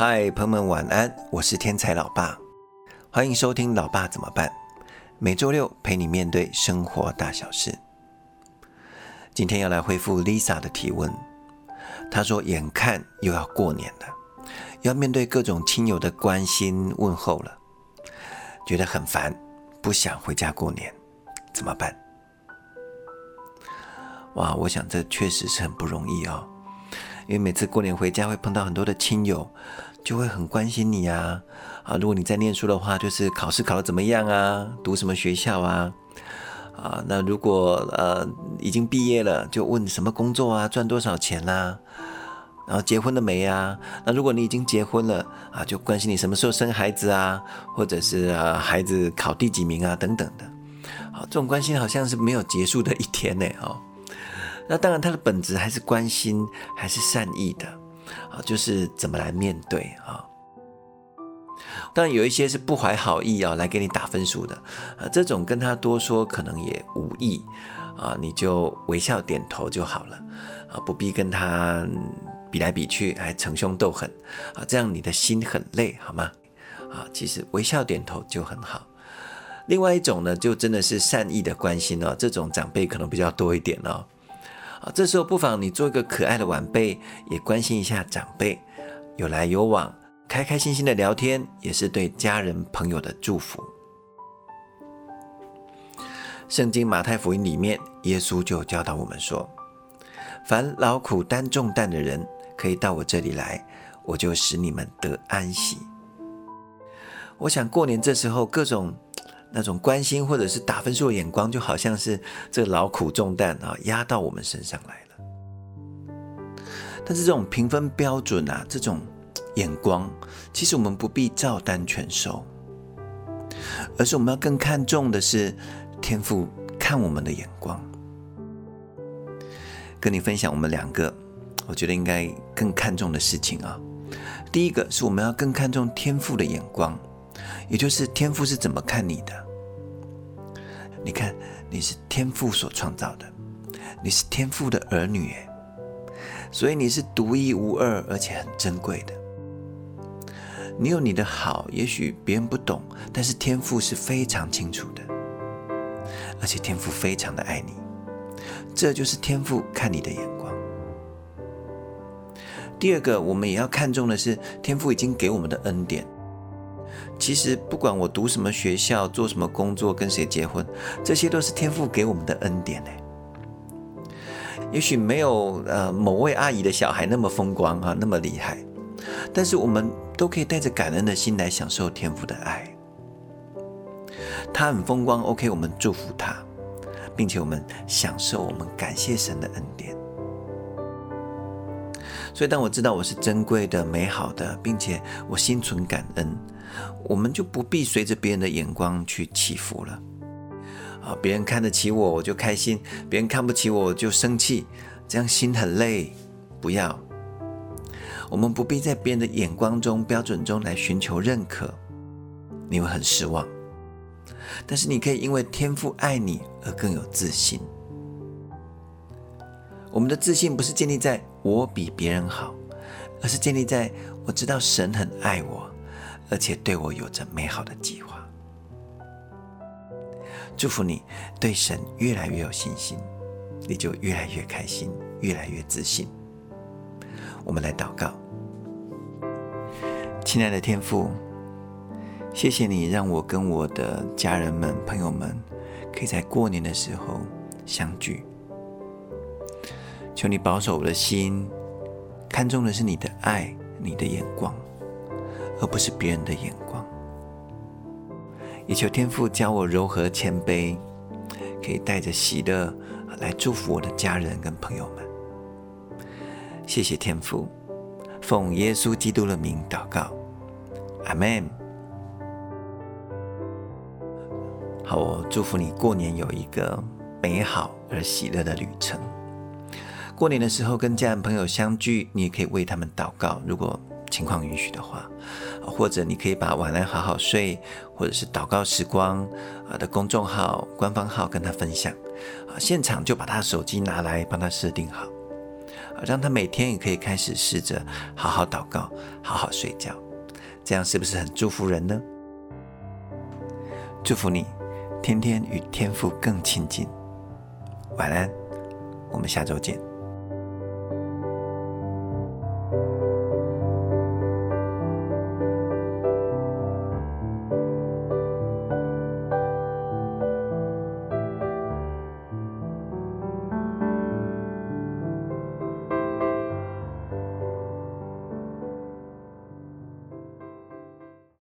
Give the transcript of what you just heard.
嗨，朋友们晚安，我是天才老爸，欢迎收听《老爸怎么办》，每周六陪你面对生活大小事。今天要来回复 Lisa 的提问，她说：“眼看又要过年了，要面对各种亲友的关心问候了，觉得很烦，不想回家过年，怎么办？”哇，我想这确实是很不容易哦。因为每次过年回家会碰到很多的亲友，就会很关心你啊啊！如果你在念书的话，就是考试考得怎么样啊？读什么学校啊？啊，那如果呃已经毕业了，就问什么工作啊？赚多少钱啊？然后结婚了没呀？那如果你已经结婚了啊，就关心你什么时候生孩子啊？或者是啊孩子考第几名啊？等等的。好，这种关心好像是没有结束的一天呢，哦。那当然，他的本质还是关心，还是善意的，啊，就是怎么来面对啊。当然有一些是不怀好意啊，来给你打分数的，啊，这种跟他多说可能也无益，啊，你就微笑点头就好了，啊，不必跟他比来比去，还逞凶斗狠，啊，这样你的心很累，好吗？啊，其实微笑点头就很好。另外一种呢，就真的是善意的关心哦，这种长辈可能比较多一点哦。啊，这时候不妨你做一个可爱的晚辈，也关心一下长辈，有来有往，开开心心的聊天，也是对家人朋友的祝福。圣经马太福音里面，耶稣就教导我们说：“凡劳苦担重担的人，可以到我这里来，我就使你们得安息。”我想过年这时候各种。那种关心或者是打分数的眼光，就好像是这劳苦重担啊压到我们身上来了。但是这种评分标准啊，这种眼光，其实我们不必照单全收，而是我们要更看重的是天赋看我们的眼光。跟你分享我们两个，我觉得应该更看重的事情啊。第一个是我们要更看重天赋的眼光。也就是天赋是怎么看你的？你看，你是天赋所创造的，你是天赋的儿女，所以你是独一无二而且很珍贵的。你有你的好，也许别人不懂，但是天赋是非常清楚的，而且天赋非常的爱你，这就是天赋看你的眼光。第二个，我们也要看重的是天赋已经给我们的恩典。其实不管我读什么学校、做什么工作、跟谁结婚，这些都是天父给我们的恩典呢。也许没有呃某位阿姨的小孩那么风光啊，那么厉害，但是我们都可以带着感恩的心来享受天父的爱。他很风光，OK，我们祝福他，并且我们享受我们感谢神的恩典。所以当我知道我是珍贵的、美好的，并且我心存感恩。我们就不必随着别人的眼光去起伏了，啊，别人看得起我，我就开心；别人看不起我，我就生气，这样心很累。不要，我们不必在别人的眼光中、标准中来寻求认可，你会很失望。但是你可以因为天父爱你而更有自信。我们的自信不是建立在我比别人好，而是建立在我知道神很爱我。而且对我有着美好的计划，祝福你对神越来越有信心，你就越来越开心，越来越自信。我们来祷告，亲爱的天父，谢谢你让我跟我的家人们、朋友们可以在过年的时候相聚。求你保守我的心，看重的是你的爱，你的眼光。而不是别人的眼光，也求天父教我柔和谦卑，可以带着喜乐来祝福我的家人跟朋友们。谢谢天父，奉耶稣基督的名祷告，阿门。好，我祝福你过年有一个美好而喜乐的旅程。过年的时候跟家人朋友相聚，你也可以为他们祷告。如果情况允许的话，或者你可以把晚安好好睡，或者是祷告时光啊的公众号、官方号跟他分享啊，现场就把他手机拿来帮他设定好让他每天也可以开始试着好好祷告，好好睡觉，这样是不是很祝福人呢？祝福你，天天与天父更亲近。晚安，我们下周见。